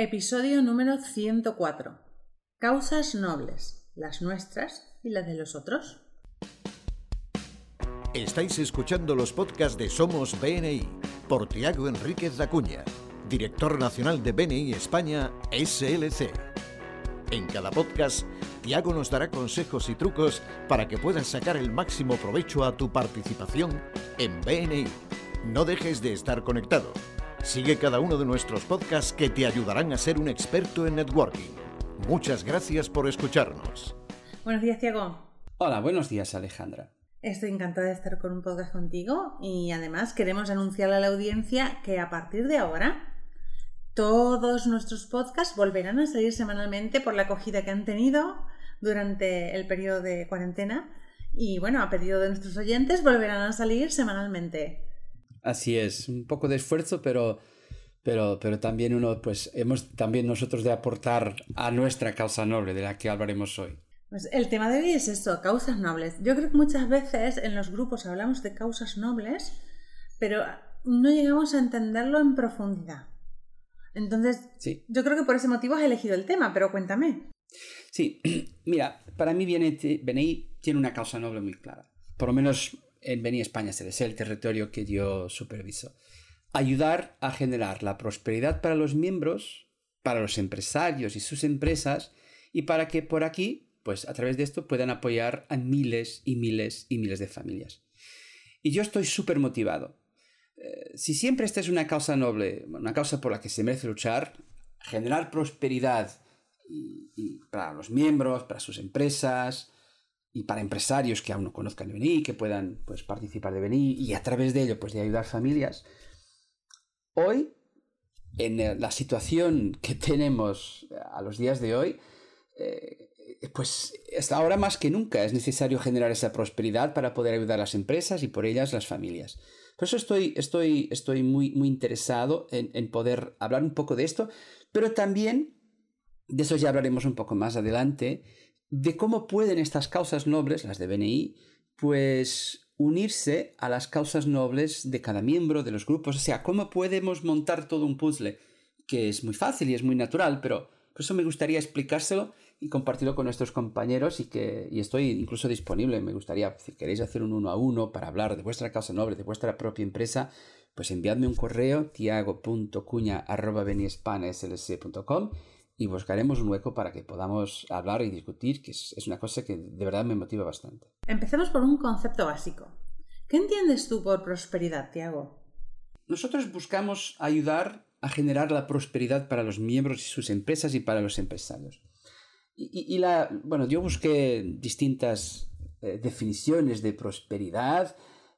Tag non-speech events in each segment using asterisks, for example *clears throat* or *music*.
Episodio número 104. Causas nobles, las nuestras y las de los otros. Estáis escuchando los podcasts de Somos BNI por Tiago Enríquez Acuña, director nacional de BNI España SLC. En cada podcast, Tiago nos dará consejos y trucos para que puedas sacar el máximo provecho a tu participación en BNI. No dejes de estar conectado. Sigue cada uno de nuestros podcasts que te ayudarán a ser un experto en networking. Muchas gracias por escucharnos. Buenos días, Tiago. Hola, buenos días, Alejandra. Estoy encantada de estar con un podcast contigo y además queremos anunciarle a la audiencia que a partir de ahora todos nuestros podcasts volverán a salir semanalmente por la acogida que han tenido durante el periodo de cuarentena y bueno, a pedido de nuestros oyentes volverán a salir semanalmente. Así es, un poco de esfuerzo, pero, pero, pero también uno, pues hemos también nosotros de aportar a nuestra causa noble, de la que hablaremos hoy. Pues el tema de hoy es esto, causas nobles. Yo creo que muchas veces en los grupos hablamos de causas nobles, pero no llegamos a entenderlo en profundidad. Entonces, Sí. yo creo que por ese motivo has elegido el tema, pero cuéntame. Sí, *clears throat* mira, para mí BNI, tiene una causa noble muy clara. Por lo menos en BNI España CDC, el territorio que yo superviso. Ayudar a generar la prosperidad para los miembros, para los empresarios y sus empresas, y para que por aquí, pues a través de esto, puedan apoyar a miles y miles y miles de familias. Y yo estoy súper motivado. Eh, si siempre esta es una causa noble, una causa por la que se merece luchar, generar prosperidad para los miembros, para sus empresas y para empresarios que aún no conozcan de BNI, que puedan pues, participar de BNI y a través de ello pues, de ayudar familias. Hoy, en eh, la situación que tenemos eh, a los días de hoy, eh, pues hasta ahora más que nunca es necesario generar esa prosperidad para poder ayudar a las empresas y por ellas las familias. Por eso estoy, estoy, estoy muy, muy interesado en, en poder hablar un poco de esto, pero también, de eso ya hablaremos un poco más adelante, de cómo pueden estas causas nobles, las de BNI, pues unirse a las causas nobles de cada miembro, de los grupos, o sea, cómo podemos montar todo un puzzle, que es muy fácil y es muy natural, pero por eso me gustaría explicárselo y compartirlo con nuestros compañeros y que y estoy incluso disponible. Me gustaría, si queréis hacer un uno a uno para hablar de vuestra causa noble, de vuestra propia empresa, pues enviadme un correo tiago.cuña.com y buscaremos un hueco para que podamos hablar y discutir, que es, es una cosa que de verdad me motiva bastante. Empecemos por un concepto básico. ¿Qué entiendes tú por prosperidad, Tiago? Nosotros buscamos ayudar a generar la prosperidad para los miembros y sus empresas y para los empresarios. Y, y- y la, bueno, yo busqué distintas eh, definiciones de prosperidad.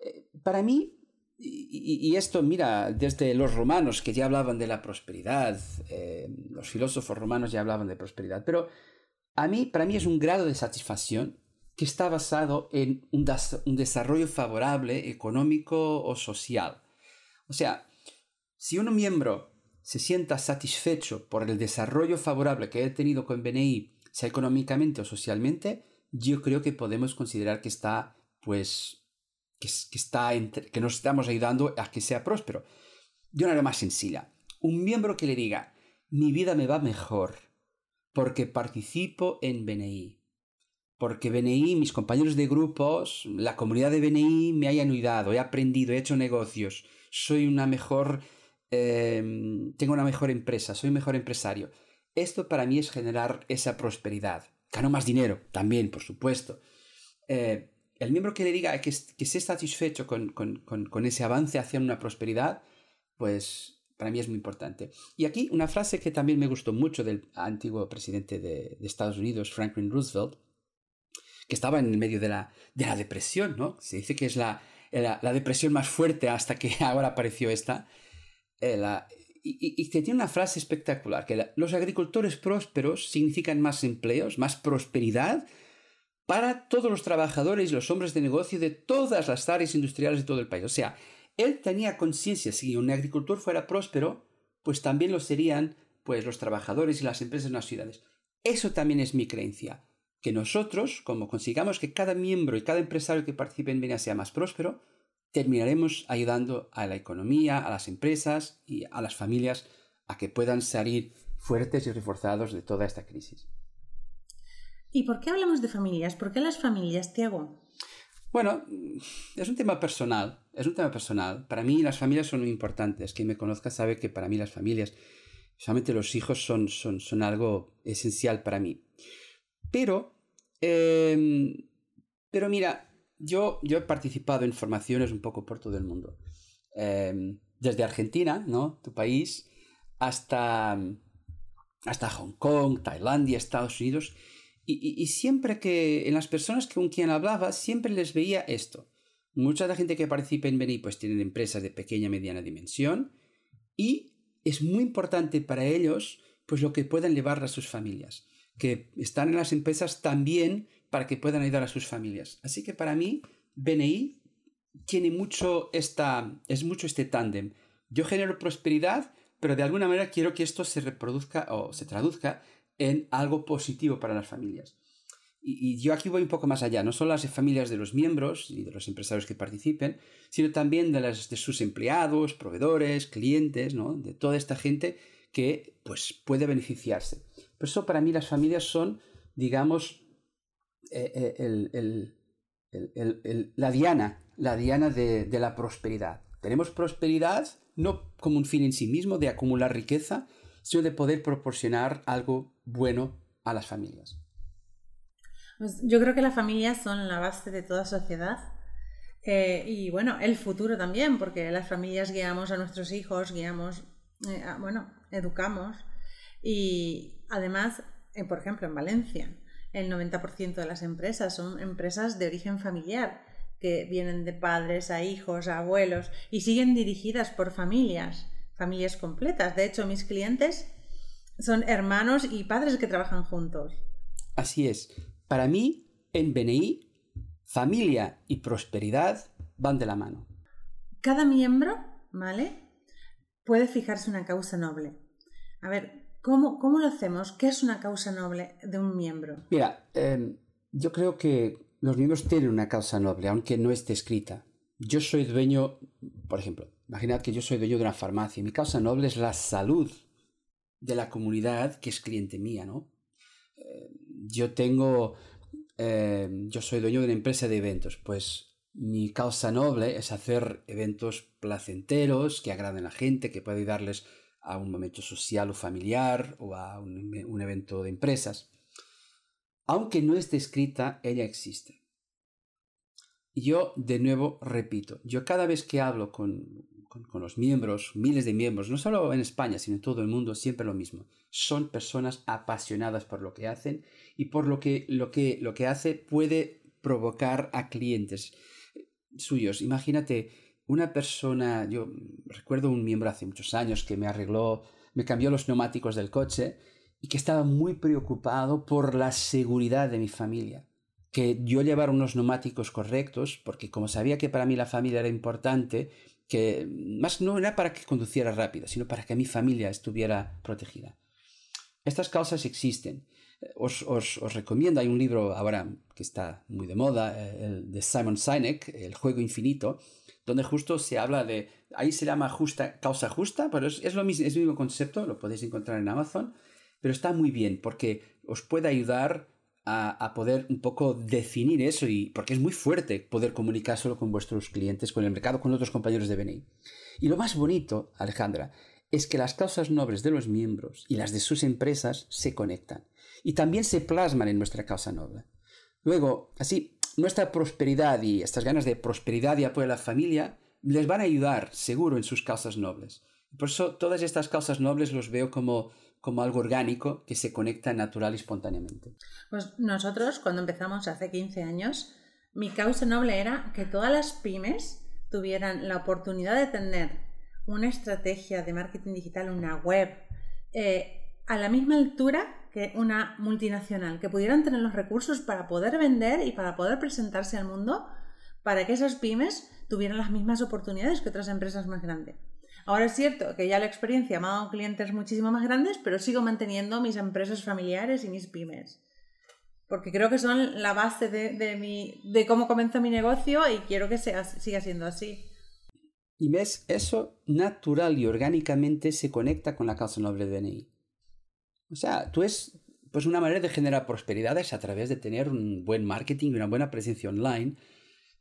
Eh, para mí, y, esto, mira, desde los romanos que ya hablaban de la prosperidad, eh, los filósofos romanos ya hablaban de prosperidad, pero a mí, para mí es un grado de satisfacción que está basado en un desarrollo favorable económico o social. O sea, si un miembro se sienta satisfecho por el desarrollo favorable que ha tenido con BNI, sea económicamente o socialmente, yo creo que podemos considerar que está, pues, que, es- que está que nos estamos ayudando a que sea próspero. De una manera más sencilla, un miembro que le diga, mi vida me va mejor porque participo en BNI, porque BNI, mis compañeros de grupos, la comunidad de BNI me hayan ayudado, he aprendido, he hecho negocios, soy una mejor, eh, tengo una mejor empresa, soy un mejor empresario. Esto para mí es generar esa prosperidad. Gano más dinero, también, por supuesto. Eh, el miembro que le diga que, que esté satisfecho con, con- con- ese avance hacia una prosperidad, pues para mí es muy importante. Y aquí una frase que también me gustó mucho del antiguo presidente de, de Estados Unidos, Franklin Roosevelt, que estaba en el medio de la, de la depresión, ¿no? Se dice que es la, la, depresión más fuerte hasta que *laughs* ahora apareció esta. Eh, y, que tiene una frase espectacular, que los agricultores prósperos significan más empleos, más prosperidad para todos los trabajadores y los hombres de negocio de todas las áreas industriales de todo el país. O sea, él tenía conciencia, si un agricultor fuera próspero, pues también lo serían pues los trabajadores y las empresas en las ciudades. Eso también es mi creencia, que nosotros, como consigamos que cada miembro y cada empresario que participe en BNA sea más próspero, terminaremos ayudando a la economía, a las empresas y a las familias a que puedan salir fuertes y reforzados de toda esta crisis. ¿Y por qué hablamos de familias? ¿Por qué las familias, Tiago? Bueno, es un tema personal, es un tema personal. Para mí las familias son muy importantes. Quien me conozca sabe que para mí las familias, solamente los hijos, son, son, son algo esencial para mí. Pero, em, pero mira, yo, yo he participado en formaciones un poco por todo el mundo. Em, desde Argentina, ¿no? Tu país, hasta, hasta Hong Kong, Tailandia, Estados Unidos. Y, siempre que en las personas con quien hablaba, siempre les veía esto. Mucha de la gente que participa en Beni pues tienen empresas de pequeña y mediana dimensión y es muy importante para ellos pues lo que puedan llevar a sus familias, que están en las empresas también para que puedan ayudar a sus familias. Así que para mí BNI tiene mucho esta es mucho este tándem. Yo genero prosperidad, pero de alguna manera quiero que esto se reproduzca o se traduzca en algo positivo para las familias. Y, yo aquí voy un poco más allá, no solo las familias de los miembros y de los empresarios que participen, sino también de, las, de sus empleados, proveedores, clientes, ¿no? de toda esta gente que pues, puede beneficiarse. Por eso para mí las familias son, digamos, eh, eh, la diana, la diana de, de la prosperidad. Tenemos prosperidad no como un fin en sí mismo de acumular riqueza, sino de poder proporcionar algo bueno a las familias. Pues yo creo que las familias son la base de toda sociedad eh, y bueno, el futuro también, porque las familias guiamos a nuestros hijos, guiamos, eh, bueno, educamos y además, eh, por ejemplo, en Valencia, el 90% de las empresas son empresas de origen familiar que vienen de padres a hijos, a abuelos y siguen dirigidas por familias, familias completas. De hecho, mis clientes son hermanos y padres que trabajan juntos. Así es. Para mí, en BNI, familia y prosperidad van de la mano. Cada miembro, ¿vale? Puede fijarse una causa noble. A ver, ¿cómo, cómo lo hacemos? ¿Qué es una causa noble de un miembro? Mira, em, yo creo que los miembros tienen una causa noble, aunque no esté escrita. Yo soy dueño, por ejemplo, imaginad que yo soy dueño de una farmacia y mi causa noble es la salud de la comunidad que es cliente mía, ¿no? Eh, yo tengo, eh, yo soy dueño de una empresa de eventos, pues mi causa noble es hacer eventos placenteros que agraden a la gente, que pueda ayudarles a un momento social o familiar o a un, un evento de empresas. Aunque no esté escrita, ella existe. Yo, de nuevo, repito, yo cada vez que hablo con, con, los miembros, miles de miembros, no solo en España, sino en todo el mundo, siempre lo mismo. Son personas apasionadas por lo que hacen y por lo que lo que, lo que hace puede provocar a clientes suyos. Imagínate una persona, yo recuerdo un miembro hace muchos años que me arregló, me cambió los neumáticos del coche y que estaba muy preocupado por la seguridad de mi familia que yo llevara unos neumáticos correctos, porque como sabía que para mí la familia era importante, que más no era para que conduciera rápido, sino para que mi familia estuviera protegida. Estas causas existen. Os, os, os, recomiendo, hay un libro ahora que está muy de moda, eh, el de Simon Sinek, El juego infinito, donde justo se habla de, ahí se llama justa, causa justa, pero es, es, lo mismo, es el mismo concepto, lo podéis encontrar en Amazon, pero está muy bien porque os puede ayudar a, poder un poco definir eso y porque es muy fuerte poder comunicar solo con vuestros clientes, con el mercado, con otros compañeros de BNI. Y lo más bonito, Alejandra, es que las causas nobles de los miembros y las de sus empresas se conectan y también se plasman en nuestra causa noble. Luego, así, nuestra prosperidad y estas ganas de prosperidad y apoyo a la familia les van a ayudar seguro en sus causas nobles. Por eso todas estas causas nobles los veo como como algo orgánico que se conecta natural y espontáneamente. Pues nosotros, cuando empezamos hace 15 años, mi causa noble era que todas las pymes tuvieran la oportunidad de tener una estrategia de marketing digital, una web, eh, a la misma altura que una multinacional, que pudieran tener los recursos para poder vender y para poder presentarse al mundo, para que esas pymes tuvieran las mismas oportunidades que otras empresas más grandes. Ahora es cierto que ya la experiencia me ha dado clientes muchísimo más grandes, pero sigo manteniendo mis empresas familiares y mis pymes. Porque creo que son la base de, mi, de cómo comenzó mi negocio y quiero que sea, siga siendo así. Y ves, eso natural y orgánicamente se conecta con la causa noble de BNI. O sea, tú es pues una manera de generar prosperidades a través de tener un buen marketing y una buena presencia online.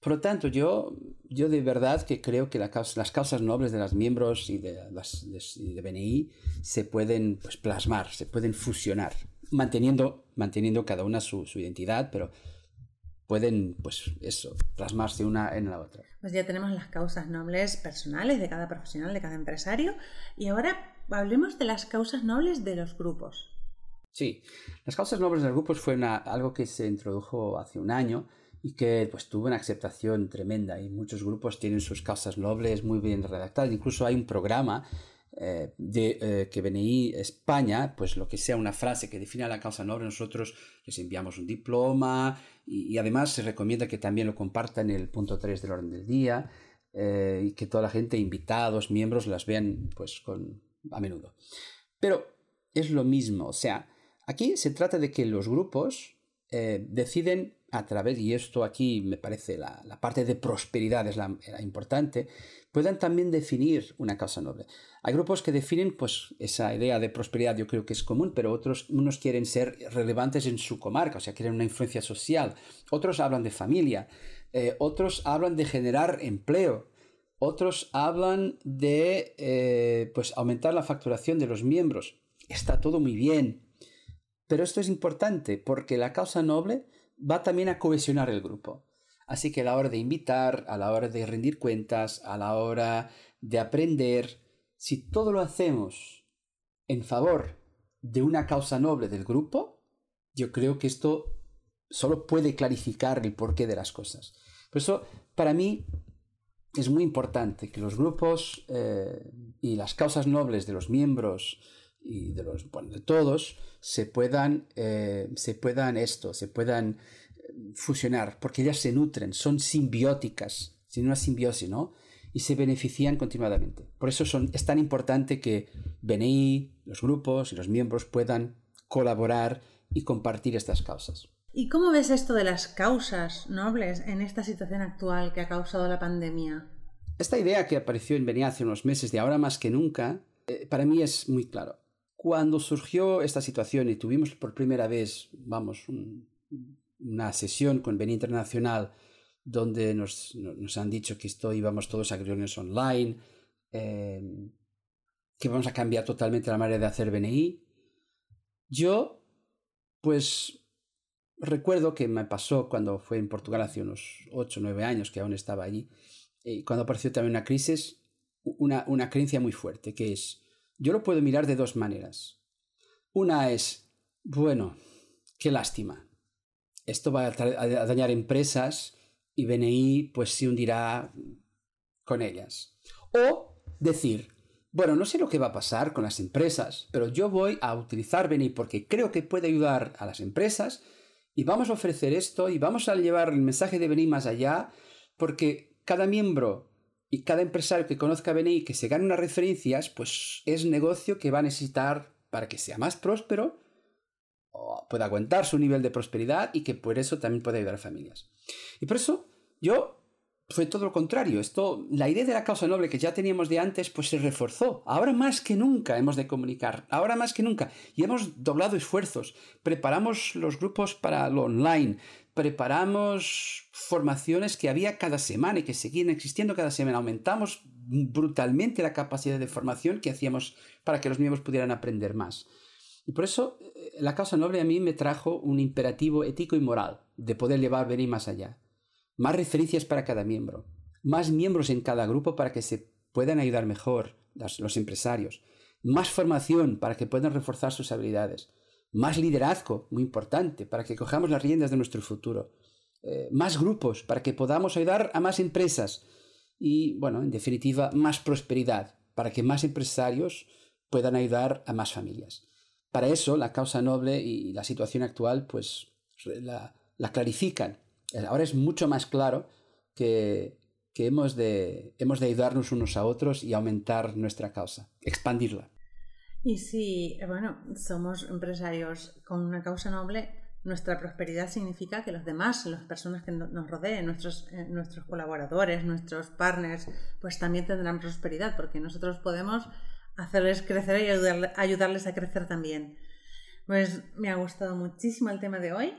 Por lo tanto, yo, yo de verdad que creo que las causas nobles de los miembros y de, las, de, BNI se pueden pues, plasmar, se pueden fusionar, manteniendo, manteniendo cada una su, su identidad, pero pueden, pues eso, plasmarse una en la otra. Pues ya tenemos las causas nobles personales de cada profesional, de cada empresario, y ahora hablemos de las causas nobles de los grupos. Sí, las causas nobles de los grupos fue algo que se introdujo hace un año y que pues tuvo una aceptación tremenda y muchos grupos tienen sus causas nobles muy bien redactadas. Incluso hay un programa eh, de, eh, que BNI España, pues lo que sea una frase que defina la causa noble, nosotros les enviamos un diploma y, además se recomienda que también lo compartan en el punto 3 del orden del día eh, y que toda la gente, invitados, miembros, las vean pues con, a menudo. Pero es lo mismo, o sea, aquí se trata de que los grupos deciden a través, y esto aquí me parece la, parte de prosperidad es la, importante, puedan también definir una causa noble. Hay grupos que definen pues esa idea de prosperidad, yo creo que es común, pero otros unos quieren ser relevantes en su comarca, o sea, quieren una influencia social. Otros hablan de familia, eh, otros hablan de generar empleo, otros hablan de eh, pues aumentar la facturación de los miembros. Está todo muy bien, pero esto es importante porque la causa noble va también a cohesionar el grupo. Así que a la hora de invitar, a la hora de rendir cuentas, a la hora de aprender, si todo lo hacemos en favor de una causa noble del grupo, yo creo que esto solo puede clarificar el porqué de las cosas. Por eso, para mí, es muy importante que los grupos eh, y las causas nobles de los miembros y de los bueno, de todos se puedan eh, se puedan esto se puedan eh, fusionar porque ellas se nutren son simbióticas sin una simbiosis no y se benefician continuadamente. Por eso son, es tan importante que BNI, los grupos y los miembros puedan colaborar y compartir estas causas. ¿Y cómo ves esto de las causas nobles en esta situación actual que ha causado la pandemia? Esta idea que apareció en BNI hace unos meses de ahora más que nunca, eh, para mí es muy claro. Cuando surgió esta situación y tuvimos por primera vez, vamos, una sesión con BNI Internacional donde nos, han dicho que esto íbamos todos a reuniones online, em, que vamos a cambiar totalmente la manera de hacer BNI. Yo, pues, recuerdo que me pasó cuando fue en Portugal hace unos 8 o 9 años, que aún estaba allí, y cuando apareció también una crisis, una creencia muy fuerte, que es, yo lo puedo mirar de dos maneras. Una es, bueno, qué lástima. Esto va a dañar empresas y BNI pues se hundirá con ellas. O decir, bueno, no sé lo que va a pasar con las empresas, pero yo voy a utilizar BNI porque creo que puede ayudar a las empresas y vamos a ofrecer esto y vamos a llevar el mensaje de BNI más allá porque cada miembro y cada empresario que conozca BNI y que se gane unas referencias, pues es negocio que va a necesitar para que sea más próspero o pueda aguantar su nivel de prosperidad y que por eso también puede ayudar a familias. Y por eso yo fue todo lo contrario. Esto, la idea de la causa noble que ya teníamos de antes, pues se reforzó. Ahora más que nunca hemos de comunicar. Ahora más que nunca. Y hemos doblado esfuerzos. Preparamos los grupos para lo online. Preparamos formaciones que había cada semana y que seguían existiendo cada semana. Aumentamos brutalmente la capacidad de formación que hacíamos para que los miembros pudieran aprender más. Y por eso eh, la causa noble a mí me trajo un imperativo ético y moral de poder llevar venir más allá. Más referencias para cada miembro, más miembros en cada grupo para que se puedan ayudar mejor los, empresarios, más formación para que puedan reforzar sus habilidades, más liderazgo, muy importante, para que cojamos las riendas de nuestro futuro, eh, más grupos para que podamos ayudar a más empresas y, bueno, en definitiva, más prosperidad para que más empresarios puedan ayudar a más familias. Para eso, la causa noble y la situación actual, pues la, clarifican. Ahora es mucho más claro que, hemos, de, hemos de ayudarnos unos a otros y aumentar nuestra causa, expandirla. Y si, bueno, somos empresarios con una causa noble, nuestra prosperidad significa que los demás, las personas que nos rodeen, nuestros, eh, nuestros colaboradores, nuestros partners, pues también tendrán prosperidad, porque nosotros podemos hacerles crecer y ayudarles a crecer también. Pues me ha gustado muchísimo el tema de hoy.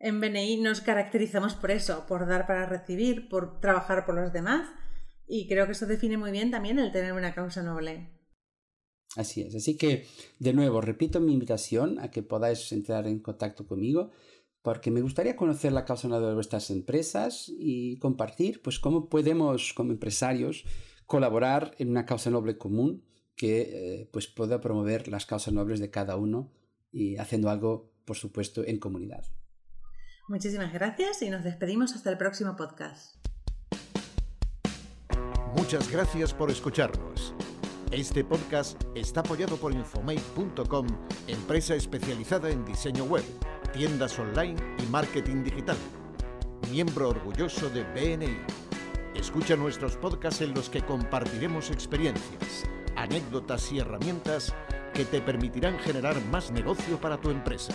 En BNI nos caracterizamos por eso, por dar para recibir, por trabajar por los demás. Y creo que eso define muy bien también el tener una causa noble. Así es. Así que, de nuevo, repito mi invitación a que podáis entrar en contacto conmigo porque me gustaría conocer la causa noble de vuestras empresas y compartir pues cómo podemos como empresarios colaborar en una causa noble común que eh, pues pueda promover las causas nobles de cada uno y haciendo algo, por supuesto, en comunidad. Muchísimas gracias y nos despedimos hasta el próximo podcast. Muchas gracias por escucharnos. Este podcast está apoyado por Infomate.com, empresa especializada en diseño web tiendas online y marketing digital. Miembro orgulloso de BNI. Escucha nuestros podcasts en los que compartiremos experiencias, anécdotas y herramientas que te permitirán generar más negocio para tu empresa.